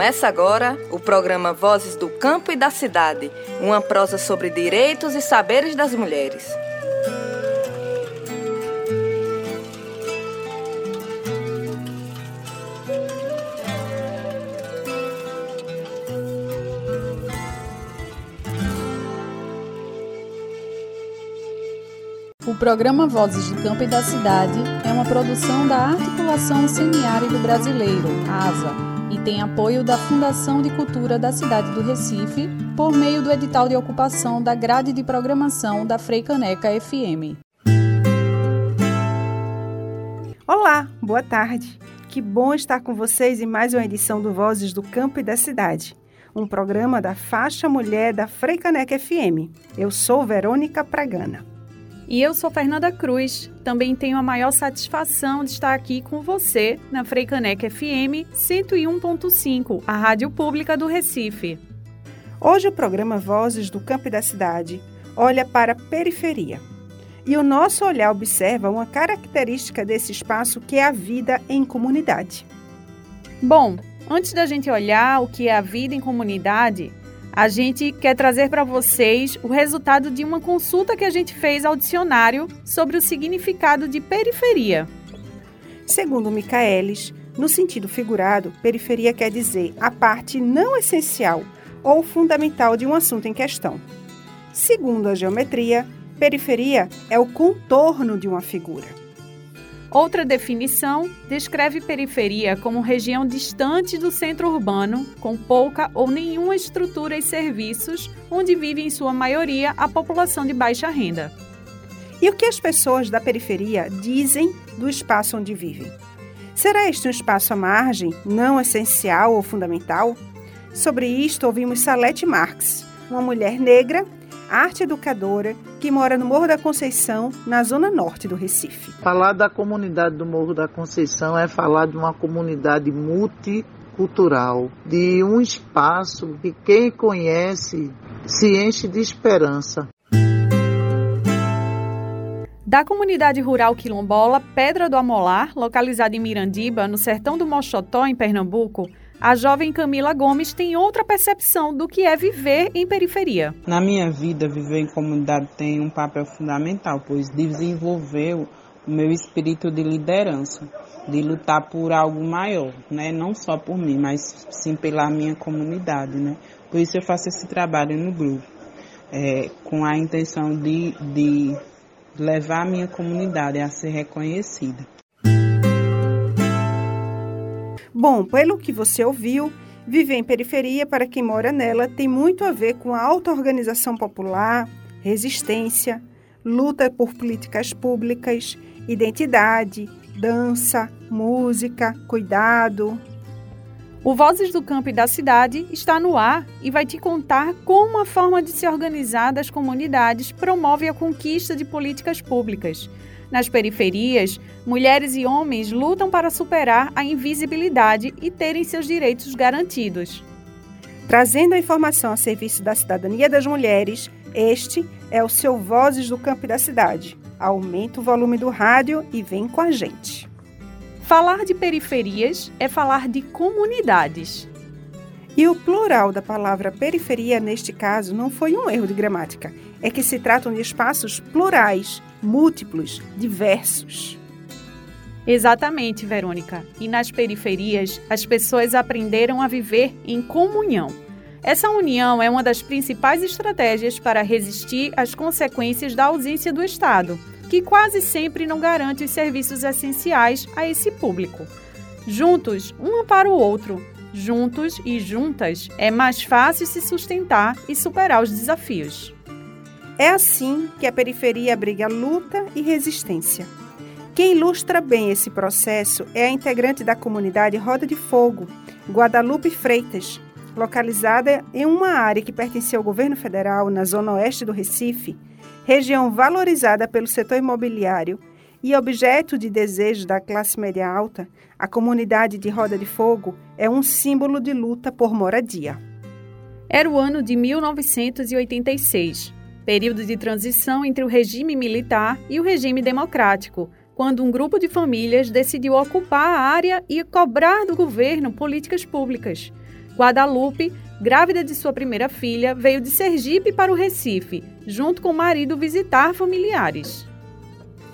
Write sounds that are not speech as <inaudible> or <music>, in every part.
Começa agora o programa Vozes do Campo e da Cidade, uma prosa sobre direitos e saberes das mulheres. O programa Vozes do Campo e da Cidade é uma produção da Articulação Semiárido Brasileiro, ASA, tem apoio da Fundação de Cultura da cidade do Recife por meio do edital de ocupação da grade de programação da Freicaneca FM. Olá, boa tarde. Que bom estar com vocês em mais uma edição do Vozes do Campo e da Cidade, um programa da faixa mulher da Freicaneca FM. Eu sou Verônica Pragana. E eu sou Fernanda Cruz. Também tenho a maior satisfação de estar aqui com você na Freicaneca FM 101.5, a rádio pública do Recife. Hoje o programa Vozes do Campo e da Cidade olha para a periferia. E o nosso olhar observa uma característica desse espaço que é a vida em comunidade. Bom, antes da gente olhar o que é a vida em comunidade, a gente quer trazer para vocês o resultado de uma consulta que a gente fez ao dicionário sobre o significado de periferia. Segundo Michaelis, no sentido figurado, periferia quer dizer a parte não essencial ou fundamental de um assunto em questão. Segundo a geometria, periferia é o contorno de uma figura. Outra definição descreve periferia como região distante do centro urbano, com pouca ou nenhuma estrutura e serviços, onde vive em sua maioria a população de baixa renda. E o que as pessoas da periferia dizem do espaço onde vivem? Será este um espaço à margem, não essencial ou fundamental? Sobre isto ouvimos Salete Marx, uma mulher negra arte educadora, que mora no Morro da Conceição, na zona norte do Recife. Falar da comunidade do Morro da Conceição é falar de uma comunidade multicultural, de um espaço que quem conhece se enche de esperança. Da comunidade rural quilombola Pedra do Amolar, localizada em Mirandiba, no sertão do Mochotó, em Pernambuco, a jovem Camila Gomes tem outra percepção do que é viver em periferia. Na minha vida, viver em comunidade tem um papel fundamental, pois desenvolveu o meu espírito de liderança, de lutar por algo maior, né? não só por mim, mas sim pela minha comunidade. Né? Por isso eu faço esse trabalho no grupo, é, com a intenção de, de levar a minha comunidade a ser reconhecida. Bom, pelo que você ouviu, viver em periferia para quem mora nela tem muito a ver com a auto-organização popular, resistência, luta por políticas públicas, identidade, dança, música, cuidado. O Vozes do Campo e da Cidade está no ar e vai te contar como a forma de se organizar das comunidades promove a conquista de políticas públicas nas periferias, mulheres e homens lutam para superar a invisibilidade e terem seus direitos garantidos. Trazendo a informação a serviço da cidadania das mulheres, este é o seu Vozes do Campo e da Cidade. Aumenta o volume do rádio e vem com a gente. Falar de periferias é falar de comunidades. E o plural da palavra periferia, neste caso, não foi um erro de gramática. É que se tratam de espaços plurais, múltiplos, diversos. Exatamente, Verônica. E nas periferias, as pessoas aprenderam a viver em comunhão. Essa união é uma das principais estratégias para resistir às consequências da ausência do Estado, que quase sempre não garante os serviços essenciais a esse público. Juntos, um para o outro, juntos e juntas, é mais fácil se sustentar e superar os desafios. É assim que a periferia abriga luta e resistência. Quem ilustra bem esse processo é a integrante da comunidade Roda de Fogo, Guadalupe Freitas, localizada em uma área que pertence ao governo federal na zona oeste do Recife, região valorizada pelo setor imobiliário e objeto de desejo da classe média alta, a comunidade de Roda de Fogo é um símbolo de luta por moradia. Era o ano de 1986 período de transição entre o regime militar e o regime democrático, quando um grupo de famílias decidiu ocupar a área e cobrar do governo políticas públicas. Guadalupe, grávida de sua primeira filha, veio de Sergipe para o Recife, junto com o marido visitar familiares.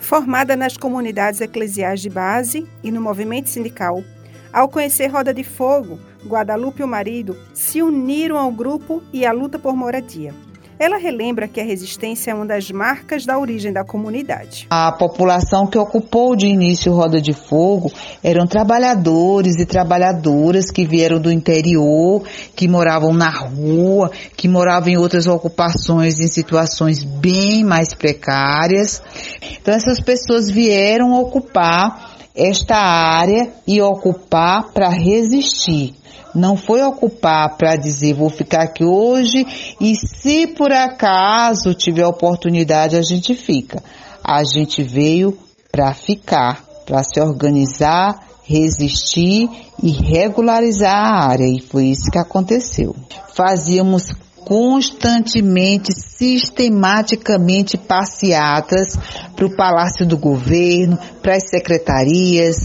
Formada nas comunidades eclesiais de base e no movimento sindical, ao conhecer Roda de Fogo, Guadalupe e o marido se uniram ao grupo e à luta por moradia. Ela relembra que a resistência é uma das marcas da origem da comunidade. A população que ocupou de início Roda de Fogo eram trabalhadores e trabalhadoras que vieram do interior, que moravam na rua, que moravam em outras ocupações em situações bem mais precárias. Então essas pessoas vieram ocupar esta área e ocupar para resistir não foi ocupar para dizer vou ficar aqui hoje e se por acaso tiver oportunidade a gente fica. A gente veio para ficar, para se organizar, resistir e regularizar a área e foi isso que aconteceu. Fazíamos constantemente, sistematicamente passeatas para o Palácio do Governo, para as secretarias,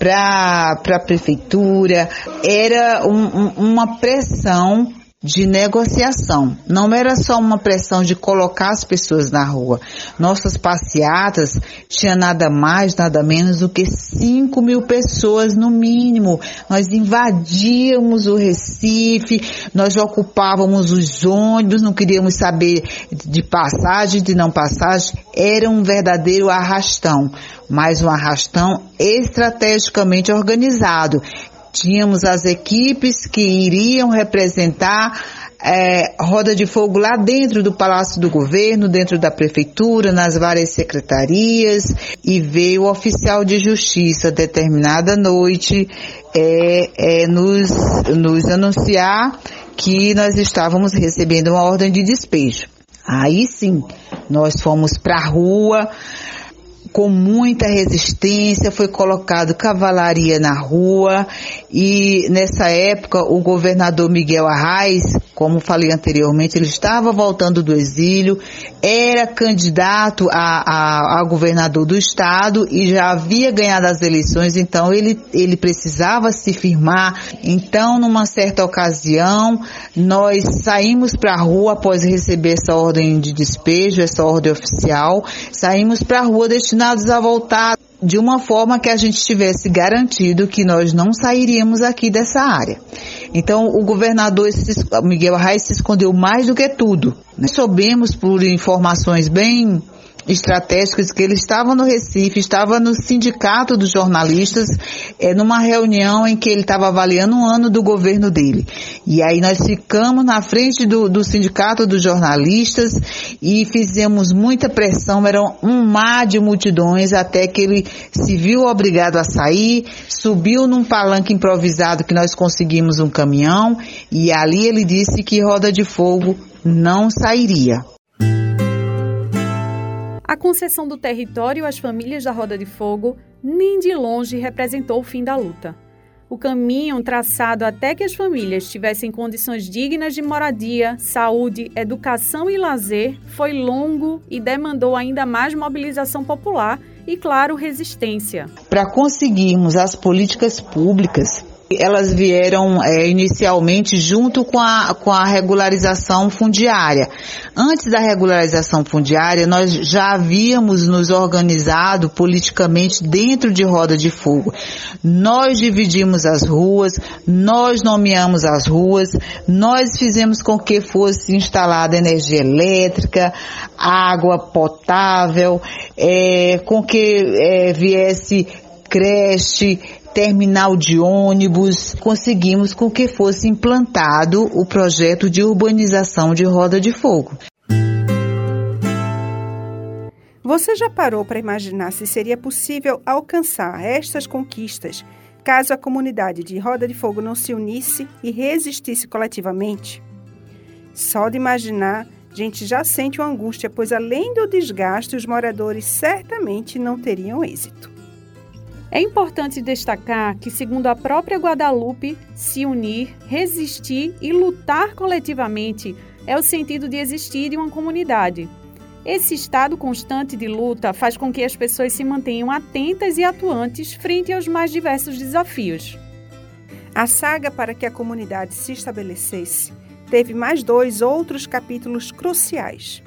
para a prefeitura, era um, um, uma pressão de negociação. Não era só uma pressão de colocar as pessoas na rua. Nossas passeatas tinha nada mais, nada menos do que 5 mil pessoas no mínimo. Nós invadíamos o Recife, nós ocupávamos os ônibus, não queríamos saber de passagem, de não passagem. Era um verdadeiro arrastão, mas um arrastão estrategicamente organizado Tínhamos as equipes que iriam representar é, roda de fogo lá dentro do Palácio do Governo, dentro da Prefeitura, nas várias secretarias, e veio o oficial de justiça determinada noite é, é, nos, nos anunciar que nós estávamos recebendo uma ordem de despejo. Aí sim, nós fomos para a rua, com muita resistência, foi colocado cavalaria na rua e nessa época o governador Miguel Arraes, como falei anteriormente, ele estava voltando do exílio, era candidato a, a, a governador do estado e já havia ganhado as eleições, então ele, ele precisava se firmar. Então, numa certa ocasião, nós saímos para a rua após receber essa ordem de despejo, essa ordem oficial, saímos para a rua destinando destinados a voltar de uma forma que a gente tivesse garantido que nós não sairíamos aqui dessa área. Então, o governador Miguel Arraes se escondeu mais do que tudo. Né? Soubemos por informações bem estratégicos que ele estava no Recife, estava no sindicato dos jornalistas, é, numa reunião em que ele estava avaliando um ano do governo dele. E aí nós ficamos na frente do, do sindicato dos jornalistas e fizemos muita pressão, era um mar de multidões até que ele se viu obrigado a sair, subiu num palanque improvisado que nós conseguimos um caminhão e ali ele disse que Roda de Fogo não sairia. A concessão do território às famílias da Roda de Fogo nem de longe representou o fim da luta. O caminho traçado até que as famílias tivessem condições dignas de moradia, saúde, educação e lazer foi longo e demandou ainda mais mobilização popular e, claro, resistência. Para conseguirmos as políticas públicas elas vieram é, inicialmente junto com a, com a regularização fundiária. Antes da regularização fundiária, nós já havíamos nos organizado politicamente dentro de Roda de Fogo. Nós dividimos as ruas, nós nomeamos as ruas, nós fizemos com que fosse instalada energia elétrica, água potável, é, com que é, viesse creche, terminal de ônibus, conseguimos com que fosse implantado o projeto de urbanização de Roda de Fogo. Você já parou para imaginar se seria possível alcançar estas conquistas caso a comunidade de Roda de Fogo não se unisse e resistisse coletivamente? Só de imaginar, a gente já sente uma angústia, pois além do desgaste, os moradores certamente não teriam êxito. É importante destacar que, segundo a própria Guadalupe, se unir, resistir e lutar coletivamente é o sentido de existir em uma comunidade. Esse estado constante de luta faz com que as pessoas se mantenham atentas e atuantes frente aos mais diversos desafios. A saga para que a comunidade se estabelecesse teve mais dois outros capítulos cruciais: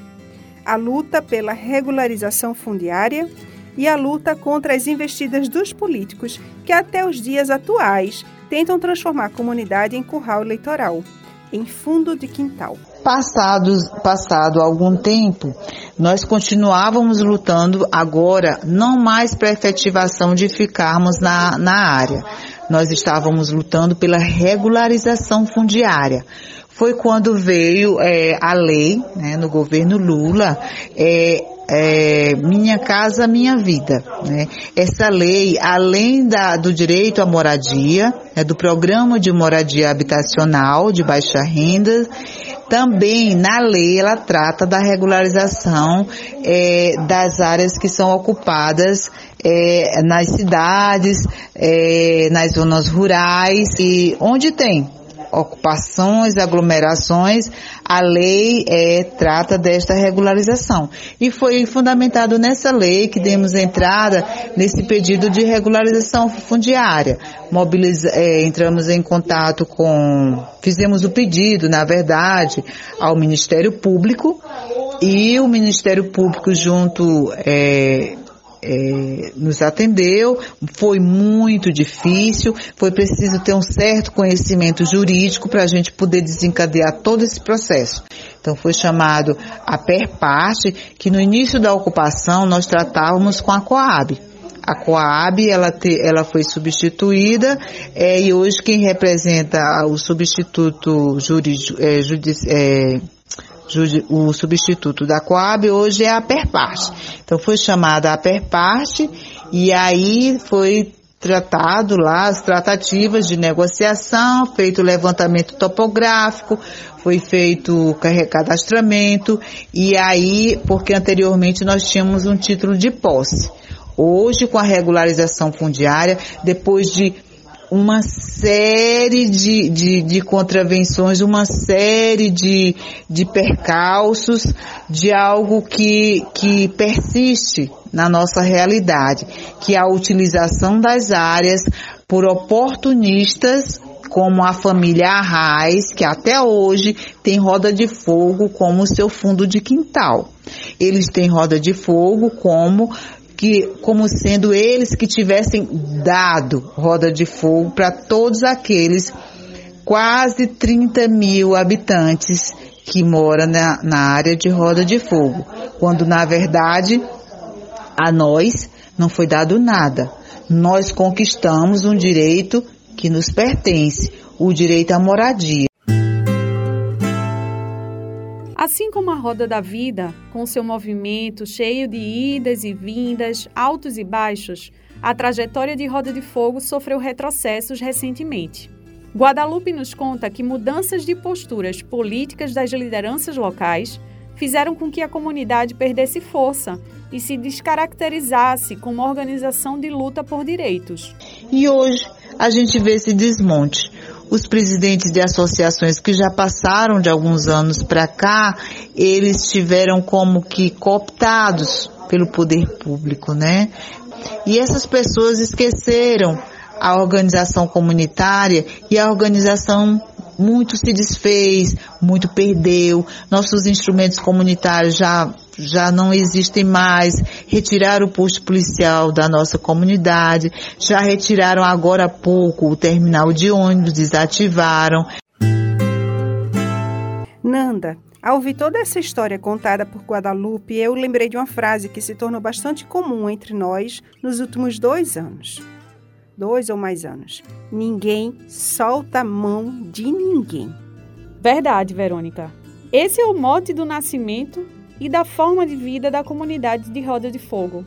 a luta pela regularização fundiária e a luta contra as investidas dos políticos que até os dias atuais tentam transformar a comunidade em curral eleitoral, em fundo de quintal. Passado, passado algum tempo, nós continuávamos lutando agora não mais para efetivação de ficarmos na, na área. Nós estávamos lutando pela regularização fundiária. Foi quando veio é, a lei, né, no governo Lula, é, é, Minha Casa Minha Vida. Né? Essa lei, além da, do direito à moradia, né, do programa de moradia habitacional de baixa renda, também na lei ela trata da regularização é, das áreas que são ocupadas é, nas cidades, é, nas zonas rurais e onde tem ocupações, aglomerações, a lei é, trata desta regularização. E foi fundamentado nessa lei que demos entrada nesse pedido de regularização fundiária. Mobiliza, é, entramos em contato com, fizemos o pedido, na verdade, ao Ministério Público e o Ministério Público junto é, é, nos atendeu, foi muito difícil, foi preciso ter um certo conhecimento jurídico para a gente poder desencadear todo esse processo. Então foi chamado a PERPARTE, que no início da ocupação nós tratávamos com a COAB. A COAB ela, te, ela foi substituída é, e hoje quem representa o substituto jurídico, é, judici, é, o substituto da Coab hoje é a Perparte. Então foi chamada a Perparte e aí foi tratado lá as tratativas de negociação, feito o levantamento topográfico, foi feito o cadastramento e aí, porque anteriormente nós tínhamos um título de posse. Hoje, com a regularização fundiária, depois de uma série de, de, de, contravenções, uma série de, de percalços de algo que, que persiste na nossa realidade, que é a utilização das áreas por oportunistas como a família Arraes, que até hoje tem roda de fogo como seu fundo de quintal. Eles têm roda de fogo como que como sendo eles que tivessem dado roda de fogo para todos aqueles quase 30 mil habitantes que moram na, na área de roda de fogo, quando na verdade a nós não foi dado nada. Nós conquistamos um direito que nos pertence, o direito à moradia. Assim como a roda da vida, com seu movimento cheio de idas e vindas, altos e baixos, a trajetória de Roda de Fogo sofreu retrocessos recentemente. Guadalupe nos conta que mudanças de posturas políticas das lideranças locais fizeram com que a comunidade perdesse força e se descaracterizasse como organização de luta por direitos. E hoje a gente vê esse desmonte os presidentes de associações que já passaram de alguns anos para cá, eles tiveram como que cooptados pelo poder público, né? E essas pessoas esqueceram a organização comunitária e a organização muito se desfez, muito perdeu, nossos instrumentos comunitários já já não existem mais, retiraram o posto policial da nossa comunidade, já retiraram agora há pouco o terminal de ônibus, desativaram. Nanda, ao ouvir toda essa história contada por Guadalupe, eu lembrei de uma frase que se tornou bastante comum entre nós nos últimos dois anos. Dois ou mais anos. Ninguém solta a mão de ninguém. Verdade, Verônica. Esse é o mote do nascimento e da forma de vida da comunidade de Roda de Fogo.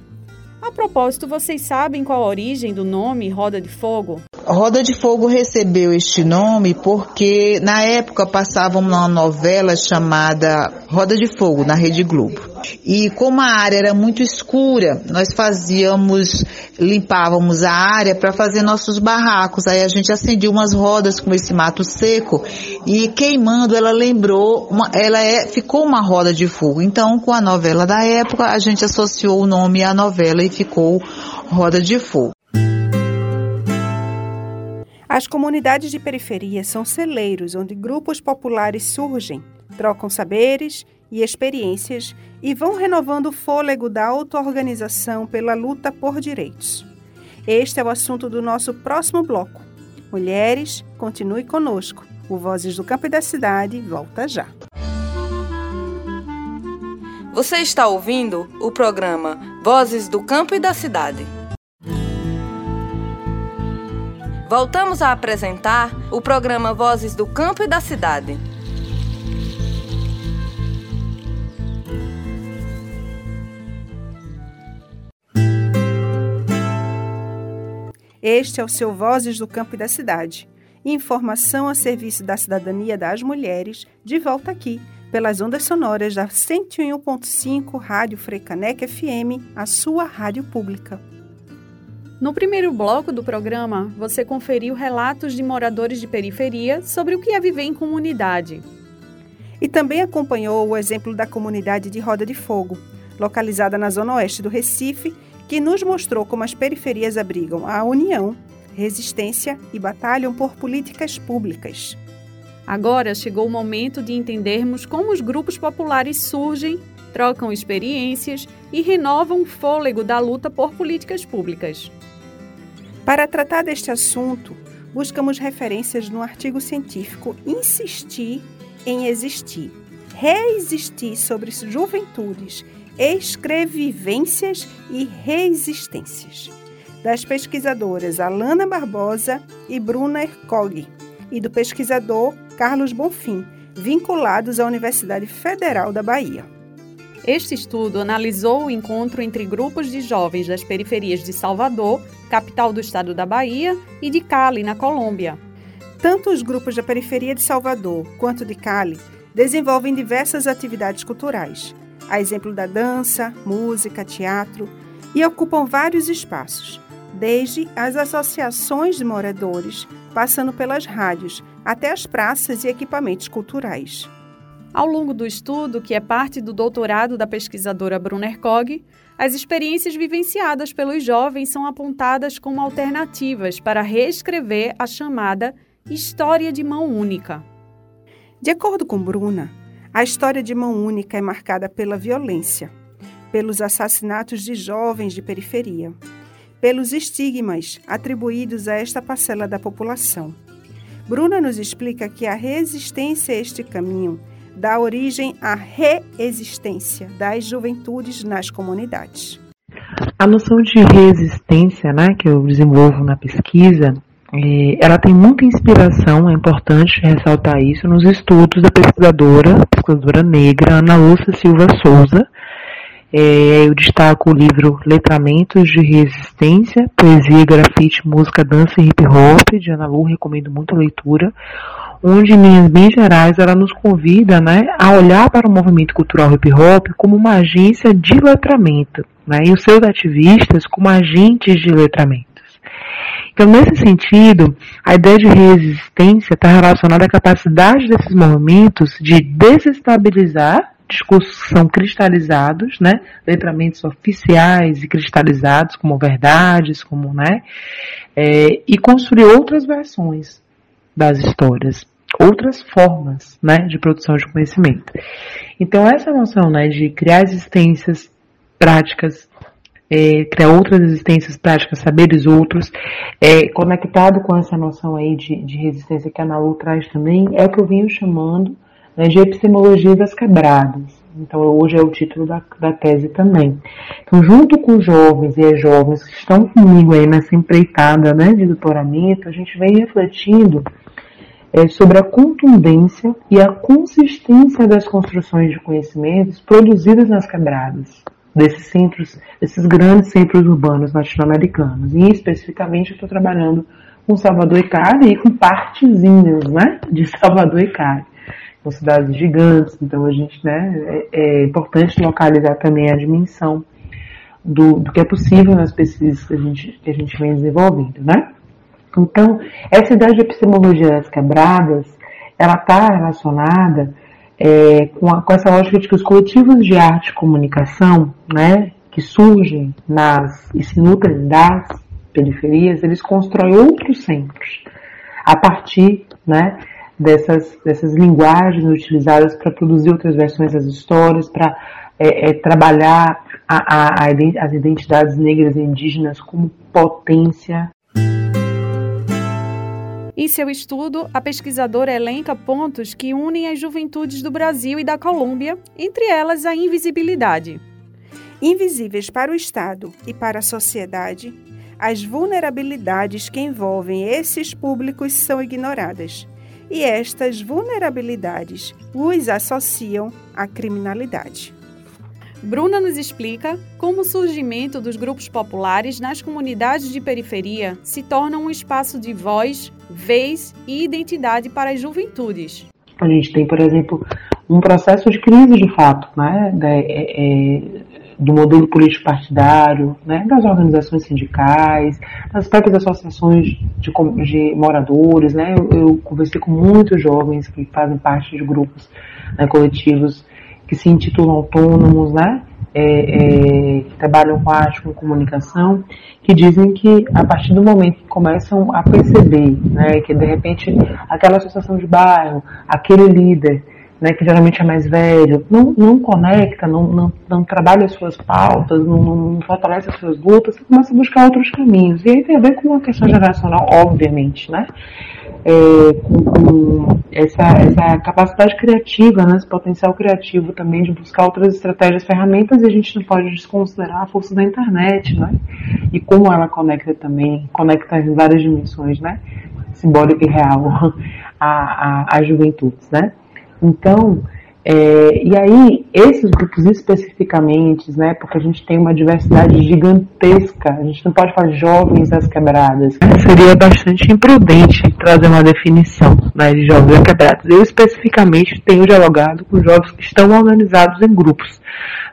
A propósito, vocês sabem qual a origem do nome Roda de Fogo? Roda de Fogo recebeu este nome porque na época passava uma novela chamada Roda de Fogo na Rede Globo. E como a área era muito escura, nós fazíamos, limpávamos a área para fazer nossos barracos. Aí a gente acendia umas rodas com esse mato seco e queimando ela lembrou, uma, ela é, ficou uma roda de fogo. Então com a novela da época a gente associou o nome à novela e ficou Roda de Fogo. As comunidades de periferia são celeiros onde grupos populares surgem, trocam saberes e experiências e vão renovando o fôlego da auto-organização pela luta por direitos. Este é o assunto do nosso próximo bloco. Mulheres, continue conosco. O Vozes do Campo e da Cidade volta já. Você está ouvindo o programa Vozes do Campo e da Cidade. Voltamos a apresentar o programa Vozes do Campo e da Cidade. Este é o seu Vozes do Campo e da Cidade. Informação a serviço da cidadania das mulheres, de volta aqui, pelas ondas sonoras da 101.5 Rádio Freicaneca FM, a sua rádio pública. No primeiro bloco do programa, você conferiu relatos de moradores de periferia sobre o que é viver em comunidade. E também acompanhou o exemplo da comunidade de Roda de Fogo, localizada na zona oeste do Recife, que nos mostrou como as periferias abrigam a união, resistência e batalham por políticas públicas. Agora chegou o momento de entendermos como os grupos populares surgem, trocam experiências e renovam o fôlego da luta por políticas públicas. Para tratar deste assunto, buscamos referências no artigo científico Insistir em Existir, Reexistir sobre Juventudes, Escrevivências e Resistências, das pesquisadoras Alana Barbosa e Bruna Ercog, e do pesquisador Carlos Bonfim, vinculados à Universidade Federal da Bahia. Este estudo analisou o encontro entre grupos de jovens das periferias de Salvador, capital do estado da Bahia, e de Cali, na Colômbia. Tanto os grupos da periferia de Salvador quanto de Cali desenvolvem diversas atividades culturais, a exemplo da dança, música, teatro, e ocupam vários espaços, desde as associações de moradores, passando pelas rádios, até as praças e equipamentos culturais. Ao longo do estudo, que é parte do doutorado da pesquisadora Brunner Kog, as experiências vivenciadas pelos jovens são apontadas como alternativas para reescrever a chamada história de mão única. De acordo com Bruna, a história de mão única é marcada pela violência, pelos assassinatos de jovens de periferia, pelos estigmas atribuídos a esta parcela da população. Bruna nos explica que a resistência a este caminho dá origem à reexistência das juventudes nas comunidades. A noção de resistência, né, que eu desenvolvo na pesquisa, ela tem muita inspiração, é importante ressaltar isso, nos estudos da pesquisadora, pesquisadora negra Ana Lúcia Silva Souza. É, eu destaco o livro Letramentos de Resistência, Poesia, Grafite, Música, Dança e Hip Hop, de Ana Lu, recomendo muito a leitura onde, em linhas bem gerais, ela nos convida né, a olhar para o movimento cultural hip hop como uma agência de letramento, né, e os seus ativistas como agentes de letramentos. Então, nesse sentido, a ideia de resistência está relacionada à capacidade desses movimentos de desestabilizar discursos que são cristalizados, né, letramentos oficiais e cristalizados como verdades, como, né, é, e construir outras versões das histórias, outras formas né, de produção de conhecimento. Então, essa noção né, de criar existências práticas, é, criar outras existências práticas, saberes outros, é, conectado com essa noção aí de, de resistência que a Nalu traz também, é o que eu venho chamando né, de epistemologia das quebradas. Então, hoje é o título da, da tese também. Então, junto com os jovens e as jovens que estão comigo aí nessa empreitada né, de doutoramento, a gente vem refletindo é, sobre a contundência e a consistência das construções de conhecimentos produzidas nas quebradas desses centros, desses grandes centros urbanos latino-americanos. E especificamente eu estou trabalhando com Salvador e Cali e com partezinhas né, de Salvador e Cali. São cidades gigantes, então a gente, né, é, é importante localizar também a dimensão do, do, que é possível nas pesquisas que a gente, que a gente vem desenvolvendo, né? Então, essa ideia de epistemologia das quebradas, ela está relacionada é, com, a, com, essa lógica de que os coletivos de arte e comunicação, né, que surgem nas e se nutrem das periferias, eles constroem outros centros, a partir né, dessas, dessas linguagens utilizadas para produzir outras versões das histórias, para é, é, trabalhar a, a, as identidades negras e indígenas como potência. Em seu estudo, a pesquisadora elenca pontos que unem as juventudes do Brasil e da Colômbia, entre elas a invisibilidade. Invisíveis para o Estado e para a sociedade, as vulnerabilidades que envolvem esses públicos são ignoradas, e estas vulnerabilidades os associam à criminalidade. Bruna nos explica como o surgimento dos grupos populares nas comunidades de periferia se torna um espaço de voz, vez e identidade para as juventudes. A gente tem, por exemplo, um processo de crise de fato, né, é, é, do modelo político partidário, né, das organizações sindicais, das próprias associações de, de moradores, né, eu, eu, conversei com muitos jovens que fazem parte de grupos né, coletivos que se intitulam autônomos, né, é, é, que trabalham com arte, com comunicação, que dizem que a partir do momento que começam a perceber, né, que de repente aquela associação de bairro, aquele líder, né, que geralmente é mais velho, não, não conecta, não, não, não trabalha as suas pautas, não, não fortalece as suas lutas, você começa a buscar outros caminhos. E aí tem a ver com uma questão geracional, obviamente, né? é, com, com essa, essa, capacidade criativa, né, esse potencial criativo também de buscar outras estratégias, ferramentas, e a gente não pode desconsiderar a força da internet, né? E como ela conecta também, conecta em várias dimensões, né? Simbólica e real, <laughs> a, a, a juventudes, né? Então, é, e aí, esses grupos especificamente, né, porque a gente tem uma diversidade gigantesca, a gente não pode falar jovens às quebradas. Seria bastante imprudente trazer uma definição né, de jovens às quebradas. Eu especificamente tenho dialogado com jovens que estão organizados em grupos,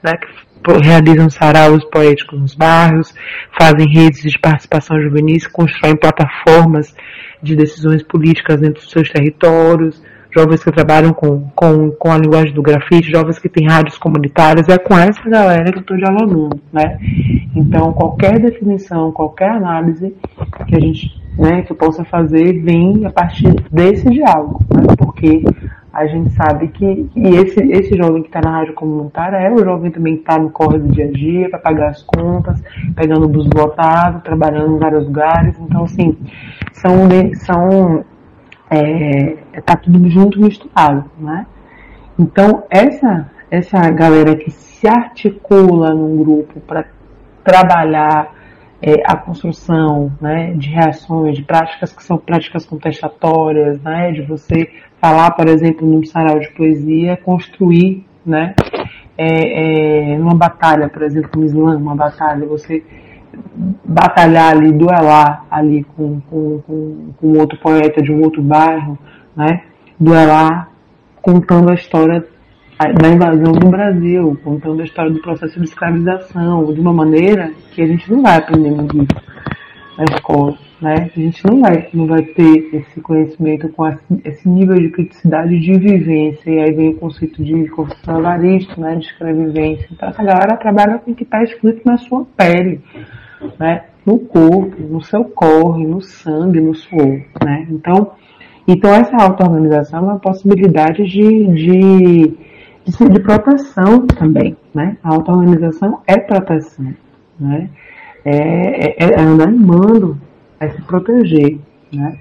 né, que realizam saraus poéticos nos bairros, fazem redes de participação juvenis, constroem plataformas de decisões políticas dentro dos seus territórios, jovens que trabalham com, com, com a linguagem do grafite, jovens que têm rádios comunitárias, é com essa galera que eu estou dialogando, né? Então, qualquer definição, qualquer análise que a gente, né, que possa fazer, vem a partir desse diálogo, né? Porque a gente sabe que e esse, esse jovem que está na rádio comunitária é o jovem também que está no corre do dia a dia para pagar as contas, pegando o bus lotado, trabalhando em vários lugares. Então, assim, são, são é, tá tudo junto misturado, né? Então essa essa galera que se articula num grupo para trabalhar é, a construção né, de reações, de práticas que são práticas contestatórias, né, de você falar, por exemplo, num sarau de poesia, construir, né, é, é, numa batalha, por exemplo, no Islã, uma batalha, você batalhar ali, duelar ali com, com, com, com outro poeta de um outro bairro, né? Duelar contando a história da invasão do Brasil, contando a história do processo de escravização, de uma maneira que a gente não vai aprender no livro, na escola, né? A gente não vai, não vai ter esse conhecimento com esse nível de criticidade de vivência, e aí vem o conceito de construção né? De escravivência. Então essa galera trabalha com o que está escrito na sua pele né? No corpo, no seu corre, no sangue, no suor, né? Então, então essa auto-organização é uma possibilidade de, de, de, de proteção também, né? A auto-organização é proteção, né? É, é, é andar em mando, é se proteger, né?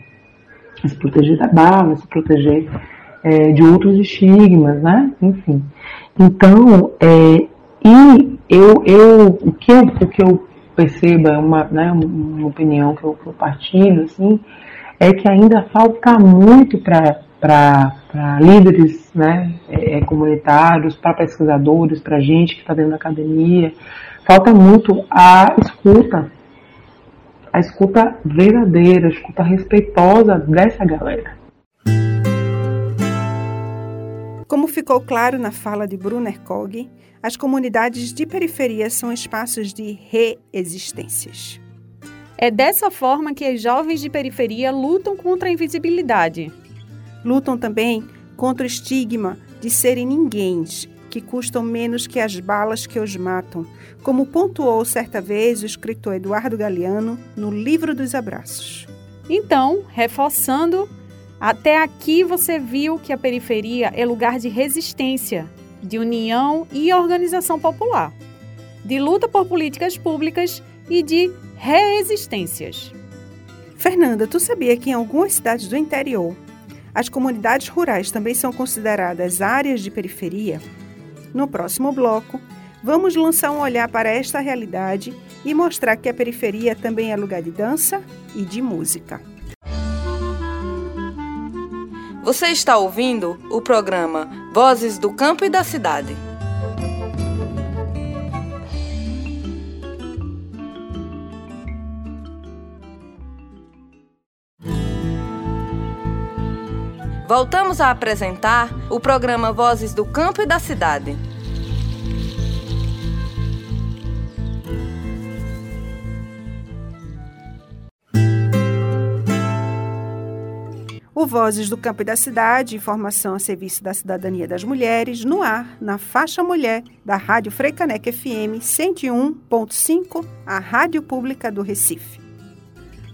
É se proteger da bala, é se proteger é, de outros estigmas, né? Enfim. Então, é, e eu, eu, o que eu, o que eu perceba, uma, né, uma opinião que eu, que eu partilho, assim, é que ainda falta muito para líderes né, é, é, comunitários, para pesquisadores, para gente que está dentro da academia, falta muito a escuta, a escuta verdadeira, a escuta respeitosa dessa galera. Como ficou claro na fala de Brunner Kog, as comunidades de periferia são espaços de reexistências. É dessa forma que as jovens de periferia lutam contra a invisibilidade. Lutam também contra o estigma de serem ninguém, que custam menos que as balas que os matam, como pontuou certa vez o escritor Eduardo Galeano no Livro dos Abraços. Então, reforçando, até aqui você viu que a periferia é lugar de resistência, de união e organização popular, de luta por políticas públicas e de resistências. Fernanda, tu sabia que em algumas cidades do interior, as comunidades rurais também são consideradas áreas de periferia? No próximo bloco, vamos lançar um olhar para esta realidade e mostrar que a periferia também é lugar de dança e de música. Você está ouvindo o programa Vozes do Campo e da Cidade. Voltamos a apresentar o programa Vozes do Campo e da Cidade. O Vozes do Campo e da Cidade, informação a serviço da cidadania das mulheres, no ar, na faixa mulher da Rádio Freicanec FM 101.5, a rádio pública do Recife.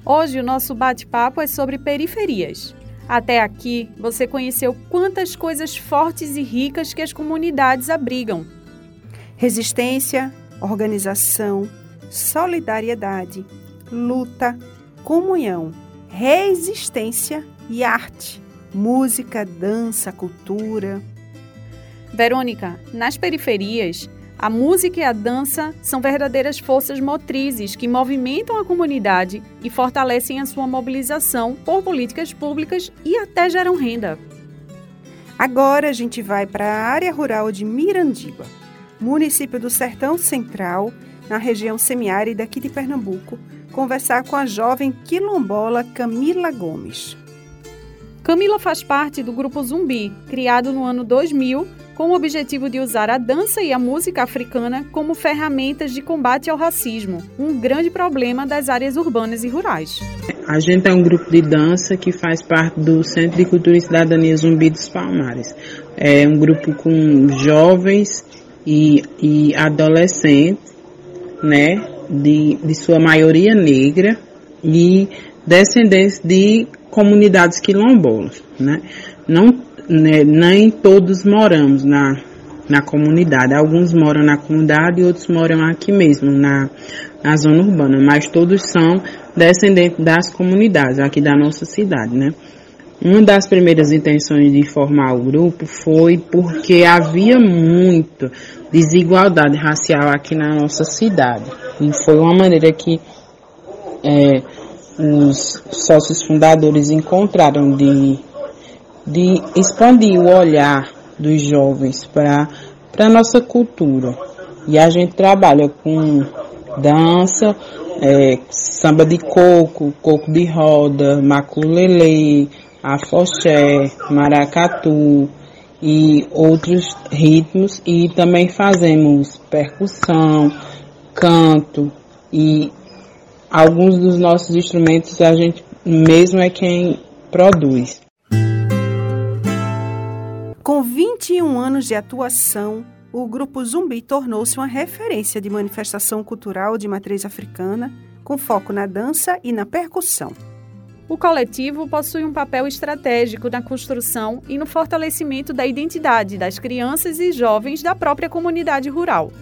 Hoje o nosso bate-papo é sobre periferias. Até aqui, você conheceu quantas coisas fortes e ricas que as comunidades abrigam. Resistência, organização, solidariedade, luta, comunhão, resistência e arte, música, dança, cultura. Verônica, nas periferias, a música e a dança são verdadeiras forças motrizes que movimentam a comunidade e fortalecem a sua mobilização por políticas públicas e até geram renda. Agora a gente vai para a área rural de Mirandiba, município do Sertão Central, na região semiárida aqui de Pernambuco, conversar com a jovem quilombola Camila Gomes. Camila faz parte do grupo Zumbi, criado no ano 2000, com o objetivo de usar a dança e a música africana como ferramentas de combate ao racismo, um grande problema das áreas urbanas e rurais. A gente é um grupo de dança que faz parte do Centro de Cultura e Cidadania Zumbi dos Palmares. É um grupo com jovens e, e adolescentes, né, de, de sua maioria negra e descendentes de comunidades quilombolas, né? Não, né, nem todos moramos na, na comunidade. Alguns moram na comunidade e outros moram aqui mesmo, na, na zona urbana, mas todos são descendentes das comunidades aqui da nossa cidade, né? Uma das primeiras intenções de formar o grupo foi porque havia muito desigualdade racial aqui na nossa cidade. E foi uma maneira que é, os sócios fundadores encontraram de, de expandir o olhar dos jovens para a nossa cultura. E a gente trabalha com dança, é, samba de coco, coco de roda, maculelê, afoxé, maracatu e outros ritmos e também fazemos percussão, canto e alguns dos nossos instrumentos a gente mesmo é quem produz. Com 21 anos de atuação, o grupo Zumbi tornou-se uma referência de manifestação cultural de matriz africana, com foco na dança e na percussão. O coletivo possui um papel estratégico na construção e no fortalecimento da identidade das crianças e jovens da própria comunidade rural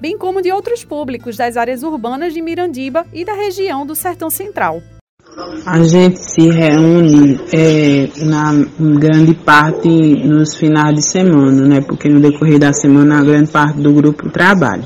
bem como de outros públicos das áreas urbanas de Mirandiba e da região do Sertão Central. A gente se reúne é, na grande parte nos finais de semana, né? Porque no decorrer da semana a grande parte do grupo trabalha.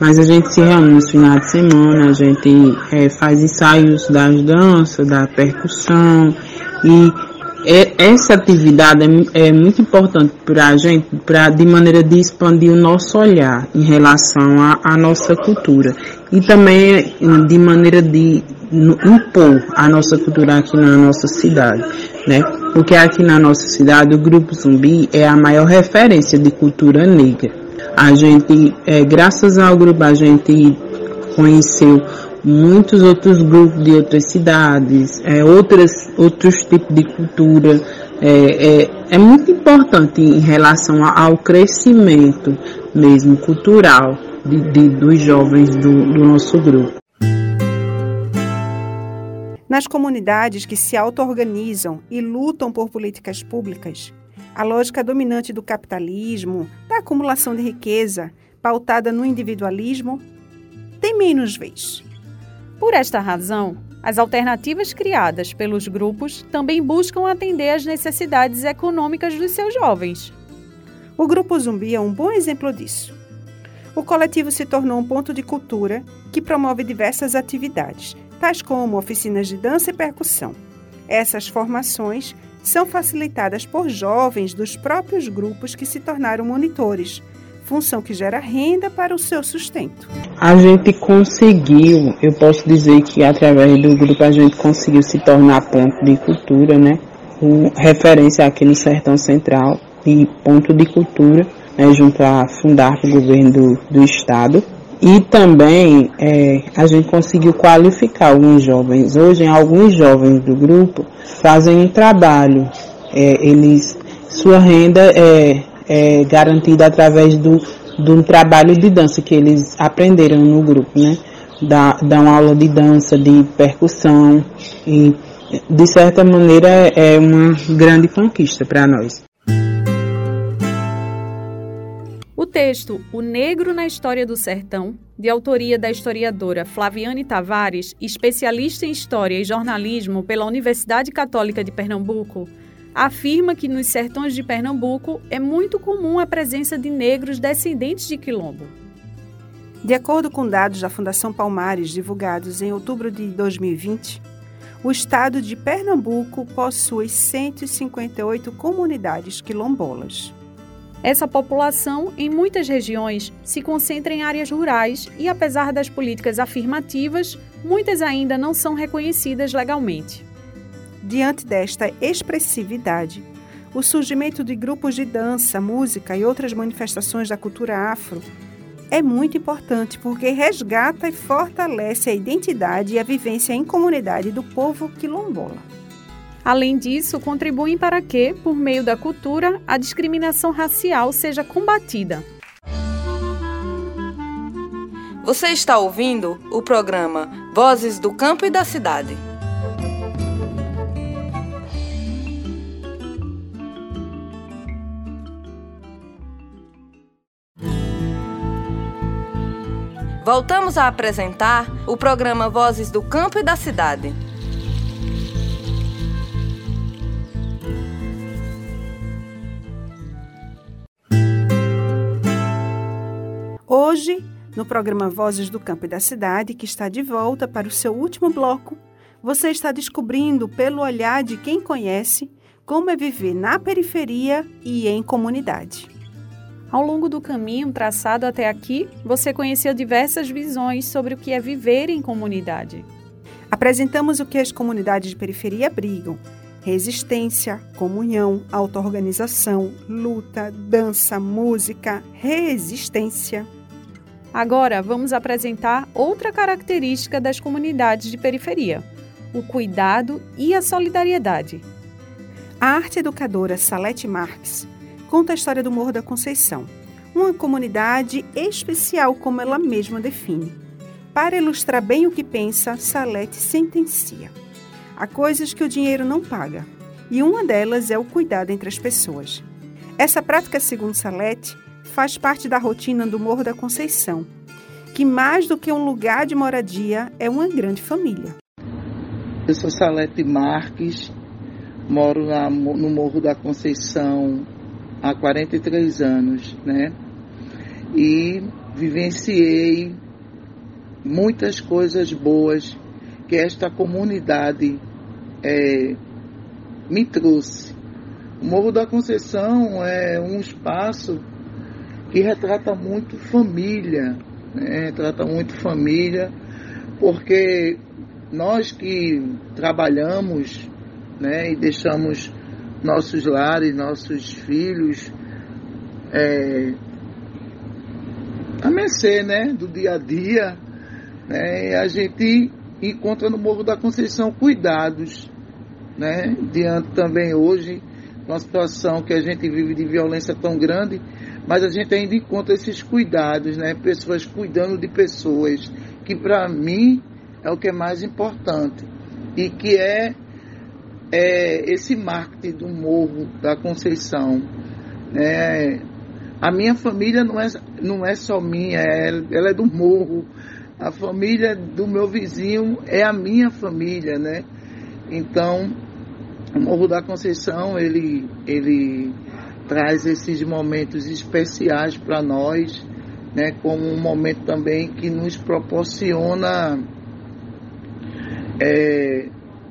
Mas a gente se reúne nos finais de semana, a gente é, faz ensaios das danças, da percussão e é, essa atividade é, é muito importante para a gente, pra, de maneira de expandir o nosso olhar em relação à nossa cultura e também de maneira de impor a nossa cultura aqui na nossa cidade, né? Porque aqui na nossa cidade o Grupo Zumbi é a maior referência de cultura negra. A gente, é, graças ao grupo, a gente conheceu muitos outros grupos de outras cidades, é, outras, outros tipos de cultura. É, é, é muito importante em relação ao crescimento mesmo cultural de, de dos jovens do, do nosso grupo. Nas comunidades que se auto-organizam e lutam por políticas públicas, a lógica dominante do capitalismo, da acumulação de riqueza, pautada no individualismo, tem menos vez. Por esta razão, as alternativas criadas pelos grupos também buscam atender às necessidades econômicas dos seus jovens. O Grupo Zumbi é um bom exemplo disso. O coletivo se tornou um ponto de cultura que promove diversas atividades, tais como oficinas de dança e percussão. Essas formações são facilitadas por jovens dos próprios grupos que se tornaram monitores, função que gera renda para o seu sustento. A gente conseguiu, eu posso dizer que através do grupo a gente conseguiu se tornar ponto de cultura, né? Referência aqui no Sertão Central e ponto de cultura, né, junto fundar o governo do, do estado. E também é, a gente conseguiu qualificar alguns jovens. Hoje, alguns jovens do grupo fazem um trabalho. É, eles, sua renda é, é garantida através do, um trabalho de dança que eles aprenderam no grupo, né? Dá uma aula de dança, de percussão e de certa maneira é uma grande conquista para nós. O texto O Negro na História do Sertão, de autoria da historiadora Flaviane Tavares, especialista em História e Jornalismo pela Universidade Católica de Pernambuco, afirma que nos sertões de Pernambuco é muito comum a presença de negros descendentes de quilombo. De acordo com dados da Fundação Palmares divulgados em outubro de 2020, o estado de Pernambuco possui 158 comunidades quilombolas. Essa população, em muitas regiões, se concentra em áreas rurais e, apesar das políticas afirmativas, muitas ainda não são reconhecidas legalmente. Diante desta expressividade, o surgimento de grupos de dança, música e outras manifestações da cultura afro é muito importante porque resgata e fortalece a identidade e a vivência em comunidade do povo quilombola. Além disso, contribuem para que, por meio da cultura, a discriminação racial seja combatida. Você está ouvindo o programa Vozes do Campo e da Cidade. Voltamos a apresentar o programa Vozes do Campo e da Cidade. Hoje, no programa Vozes do Campo e da Cidade, que está de volta para o seu último bloco, você está descobrindo, pelo olhar de quem conhece, como é viver na periferia e em comunidade. Ao longo do caminho traçado até aqui, você conheceu diversas visões sobre o que é viver em comunidade. Apresentamos o que as comunidades de periferia abrigam: resistência, comunhão, auto-organização, luta, dança, música, resistência. Agora vamos apresentar outra característica das comunidades de periferia: o cuidado e a solidariedade. A arte educadora Salete Marques conta a história do Morro da Conceição, uma comunidade especial, como ela mesma define. Para ilustrar bem o que pensa, Salete sentencia: há coisas que o dinheiro não paga, e uma delas é o cuidado entre as pessoas. Essa prática, segundo Salete, faz parte da rotina do Morro da Conceição, que mais do que um lugar de moradia é uma grande família. Eu sou Salete Marques, moro no Morro da Conceição há 43 anos, né? E vivenciei muitas coisas boas que esta comunidade é, me trouxe. O Morro da Conceição é um espaço que retrata muito família, né? retrata muito família, porque nós que trabalhamos né, e deixamos nossos lares, nossos filhos é, a mercê né, do dia a dia, né, a gente encontra no Morro da Conceição cuidados, né, diante também hoje, uma situação que a gente vive de violência tão grande, mas a gente ainda encontra esses cuidados, né? Pessoas cuidando de pessoas, que para mim é o que é mais importante. e que é, é esse marketing do Morro da Conceição. Né? A minha família não é, não é só minha, é, ela é do morro. A família do meu vizinho é a minha família, né? Então, o Morro da Conceição, ele, ele traz esses momentos especiais para nós, né? Como um momento também que nos proporciona é,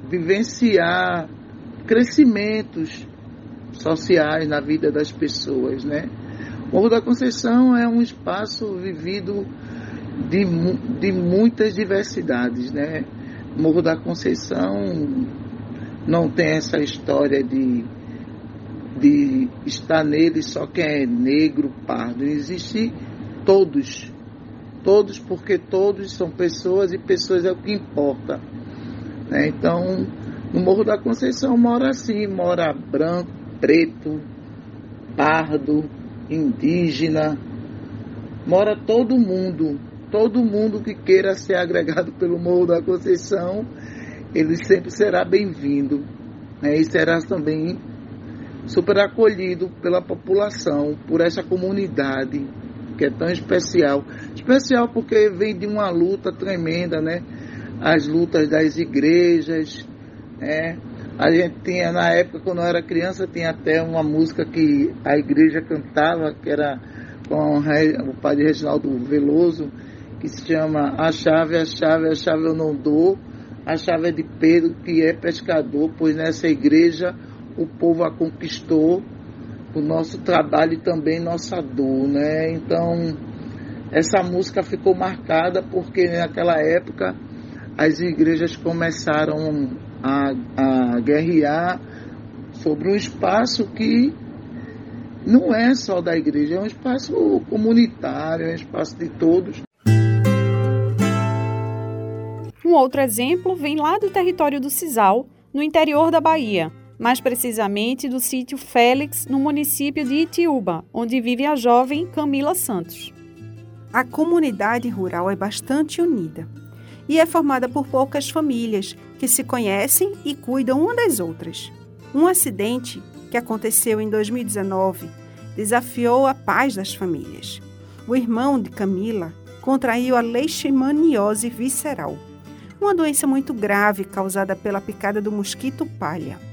vivenciar crescimentos sociais na vida das pessoas, né? Morro da Conceição é um espaço vivido de, de muitas diversidades, né? Morro da Conceição não tem essa história de, de estar nele só quem é negro, pardo. Existe todos. Todos, porque todos são pessoas e pessoas é o que importa. Né? Então, no Morro da Conceição mora assim, mora branco, preto, pardo, indígena, mora todo mundo, todo mundo que queira ser agregado pelo Morro da Conceição, ele sempre será bem-vindo né, e será também super acolhido pela população, por essa comunidade que é tão especial. Especial porque vem de uma luta tremenda, né? As lutas das igrejas, né? A gente tinha, na época, quando eu era criança, tinha até uma música que a igreja cantava, que era com o padre Reginaldo Veloso, que se chama A chave, a chave, a chave eu não dou, a chave é de Pedro, que é pescador, pois nessa igreja o povo a conquistou, o nosso trabalho e também nossa dor, né? Então, essa música ficou marcada porque naquela época as igrejas começaram a, a guerrear sobre um espaço que não é só da igreja, é um espaço comunitário, é um espaço de todos. Um outro exemplo vem lá do território do Cisal, no interior da Bahia, mais precisamente do sítio Félix, no município de Itiúba, onde vive a jovem Camila Santos. A comunidade rural é bastante unida e é formada por poucas famílias que se conhecem e cuidam uma das outras. Um acidente que aconteceu em 2019 desafiou a paz das famílias. O irmão de Camila contraiu a leishmaniose visceral, uma doença muito grave causada pela picada do mosquito palha.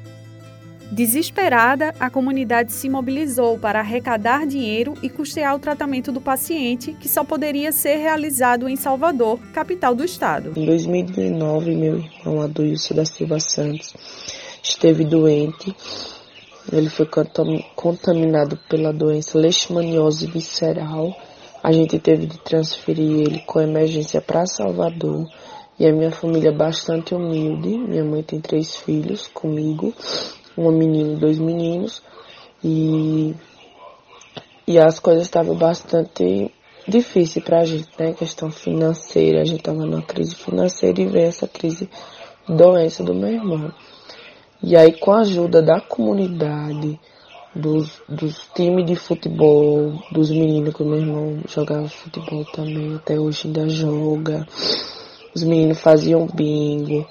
Desesperada, a comunidade se mobilizou para arrecadar dinheiro e custear o tratamento do paciente, que só poderia ser realizado em Salvador, capital do estado. Em 2019, meu irmão Aduilson da Silva Santos esteve doente. Ele foi contaminado pela doença leishmaniose visceral. A gente teve de transferir ele com emergência para Salvador. E a minha família é bastante humilde. Minha mãe tem três filhos comigo uma menina e dois meninos. E, e as coisas estavam bastante difíceis para a gente, né? Questão financeira, a gente estava numa crise financeira e veio essa crise doença do meu irmão. E aí, com a ajuda da comunidade, dos, dos times de futebol, dos meninos que o meu irmão jogava futebol também, até hoje ainda joga. Os meninos faziam bingo,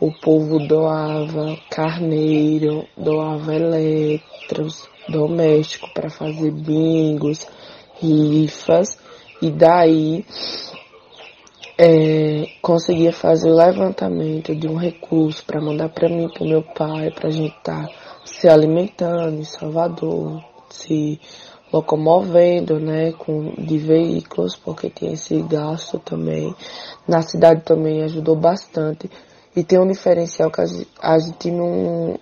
o povo doava carneiro, doava eletros domésticos para fazer bingos, rifas, e daí é, conseguia fazer o levantamento de um recurso para mandar para mim, para meu pai, para a gente estar tá se alimentando em Salvador, se locomovendo, né, com de veículos, porque tinha esse gasto também. Na cidade também ajudou bastante e tem um diferencial que a gente não,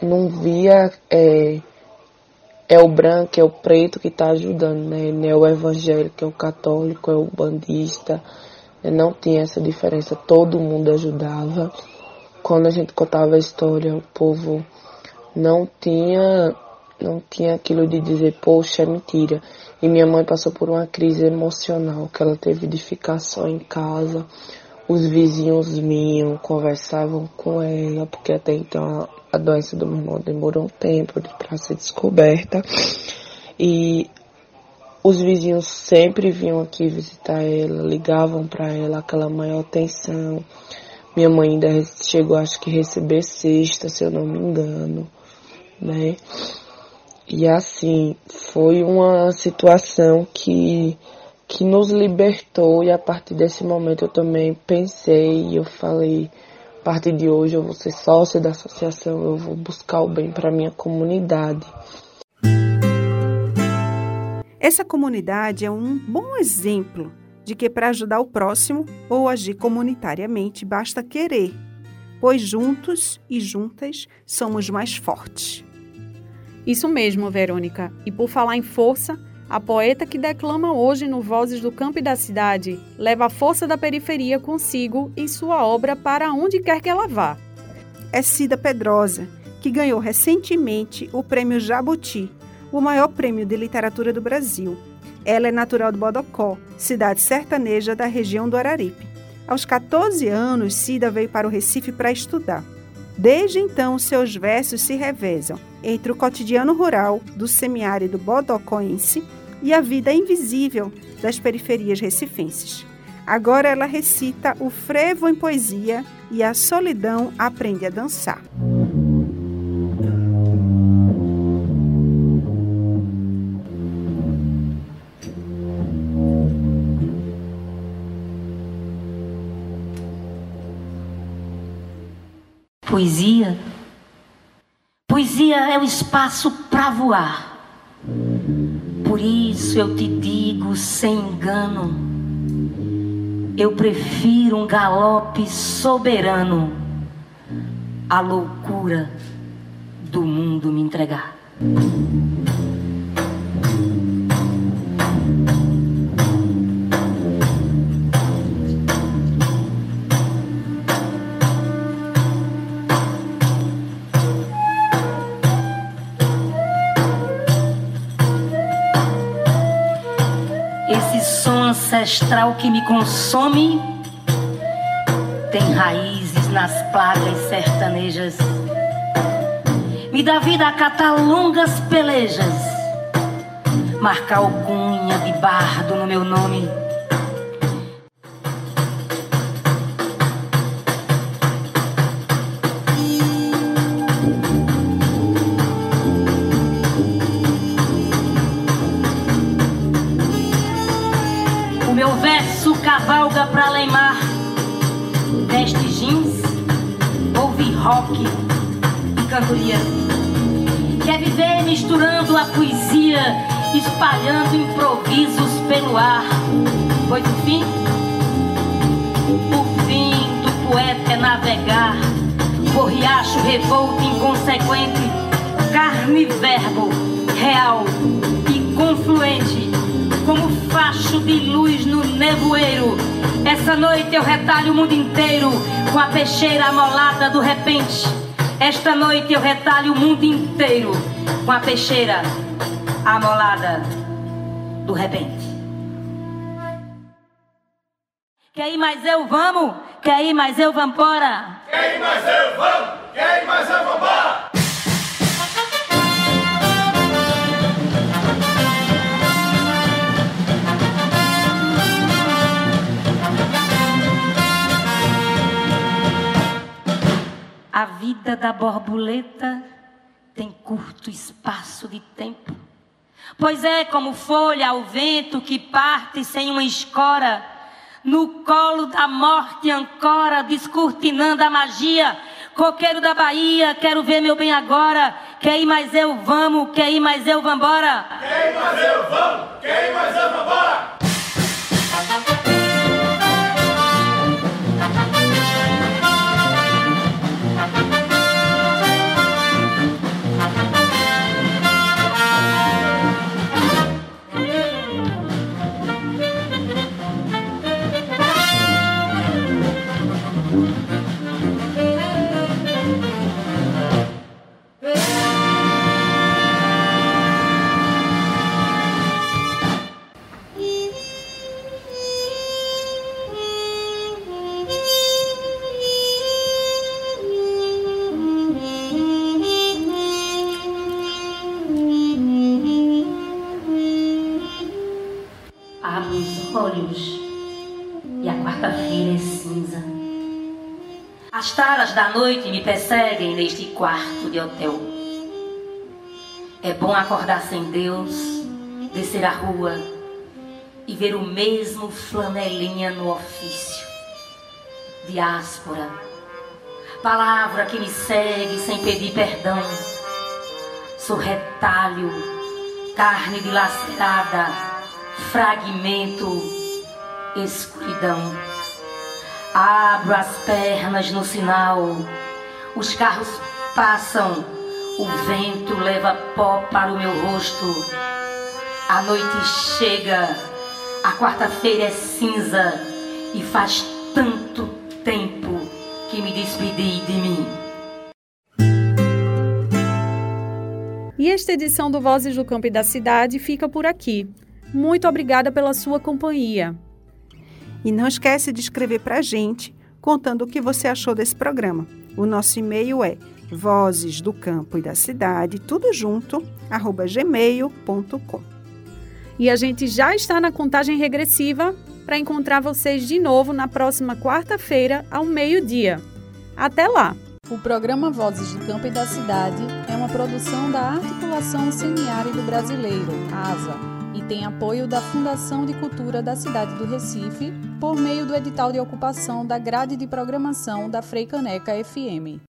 não via, é, é o branco, é o preto que está ajudando, né? Não é o evangélico, é o católico, é o bandista. Né? Não tinha essa diferença, todo mundo ajudava. Quando a gente contava a história, o povo não tinha, não tinha aquilo de dizer, poxa, é mentira. E minha mãe passou por uma crise emocional, que ela teve de ficar só em casa os vizinhos vinham, conversavam com ela, porque até então a, doença do meu irmão demorou um tempo para ser descoberta. E os vizinhos sempre vinham aqui visitar ela, ligavam para ela aquela maior atenção, Minha mãe ainda chegou, acho que receber sexta, se eu não me engano, né? E assim, foi uma situação que, que nos libertou e a partir desse momento eu também pensei e eu falei, a partir de hoje eu vou ser sócia da associação, eu vou buscar o bem para minha comunidade. Essa comunidade é um bom exemplo de que para ajudar o próximo ou agir comunitariamente basta querer, pois juntos e juntas somos mais fortes. Isso mesmo, Verônica. E por falar em força, a poeta que declama hoje no Vozes do Campo e da Cidade leva a força da periferia consigo em sua obra para onde quer que ela vá. É Cida Pedrosa, que ganhou recentemente o Prêmio Jabuti, o maior prêmio de literatura do Brasil. Ela é natural do Bodocó, cidade sertaneja da região do Araripe. Aos 14 anos, Cida veio para o Recife para estudar. Desde então, seus versos se revezam entre o cotidiano rural do semiárido bodocoense e a vida invisível das periferias recifenses. Agora ela recita o frevo em poesia e a solidão aprende a dançar. Poesia. Poesia é o espaço para voar. Por isso eu te digo sem engano, eu prefiro um galope soberano à loucura do mundo me entregar. Ancestral que me consome tem raízes nas plagas sertanejas. Me dá vida a catar longas pelejas, marcar alcunha de bardo no meu nome pra Leimar, veste jeans, ouve rock e cantoria. Quer viver misturando a poesia, espalhando improvisos pelo ar. Pois o fim, o fim do poeta é navegar por riacho revolto inconsequente, carne verbo real e confluente como facho de luz no nevoeiro. Essa noite eu retalho o mundo inteiro com a peixeira amolada do repente. Esta noite eu retalho o mundo inteiro com a peixeira amolada do repente. Quer ir mais eu vamos? Quer ir mais eu vambora? Quer ir mais eu vamos? Quer ir mais eu vambora? A vida da borboleta tem curto espaço de tempo. Pois é como folha ao vento que parte sem uma escora, no colo da morte ancora, descortinando a magia. Coqueiro da Bahia, quero ver meu bem agora. Quer ir mais eu vamos, quer ir mais eu vambora. Quer ir mais eu vamos, quer ir mais eu vambora. Da noite me perseguem neste quarto de hotel. É bom acordar sem Deus, descer a rua e ver o mesmo flanelinha no ofício. Diáspora, palavra que me segue sem pedir perdão. Sou retalho, carne dilacerada, fragmento, escuridão. Abro as pernas no sinal, os carros passam, o vento leva pó para o meu rosto. A noite chega, a quarta-feira é cinza e faz tanto tempo que me despedi de mim. E esta edição do Vozes do Campo e da Cidade fica por aqui. Muito obrigada pela sua companhia. E não esquece de escrever para a gente contando o que você achou desse programa. O nosso e-mail é vozes do campo e da cidade, tudo junto, arroba gmail.com. E a gente já está na contagem regressiva para encontrar vocês de novo na próxima quarta-feira, ao meio-dia. Até lá! O programa Vozes do Campo e da Cidade é uma produção da Articulação Semiárido Brasileiro, ASA, e tem apoio da Fundação de Cultura da cidade do Recife por meio do edital de ocupação da grade de programação da Freicaneca FM.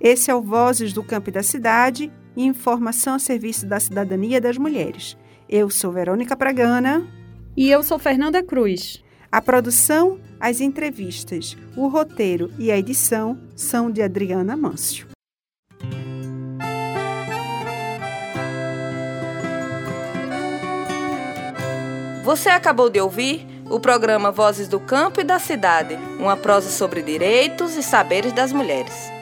Esse é o Vozes do Campo e da Cidade, informação a serviço da cidadania das mulheres. Eu sou Verônica Pragana. E eu sou Fernanda Cruz. A produção, as entrevistas, o roteiro e a edição são de Adriana Mâncio. Você acabou de ouvir o programa Vozes do Campo e da Cidade, uma prosa sobre direitos e saberes das mulheres.